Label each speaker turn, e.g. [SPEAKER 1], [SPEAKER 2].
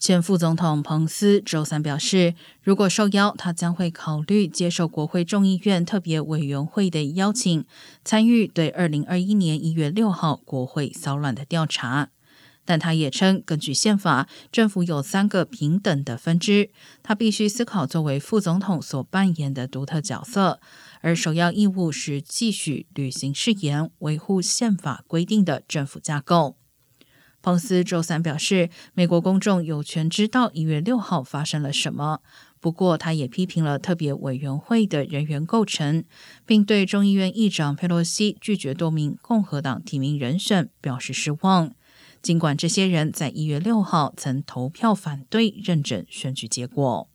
[SPEAKER 1] 前副总统彭斯周三表示，如果受邀，他将会考虑接受国会众议院特别委员会的邀请，参与对二零二一年一月六号国会骚乱的调查。但他也称，根据宪法，政府有三个平等的分支，他必须思考作为副总统所扮演的独特角色，而首要义务是继续履行誓言，维护宪法规定的政府架构。彭斯周三表示，美国公众有权知道一月六号发生了什么。不过，他也批评了特别委员会的人员构成，并对众议院议长佩洛西拒绝多名共和党提名人选表示失望。尽管这些人在一月六号曾投票反对认证选举结果。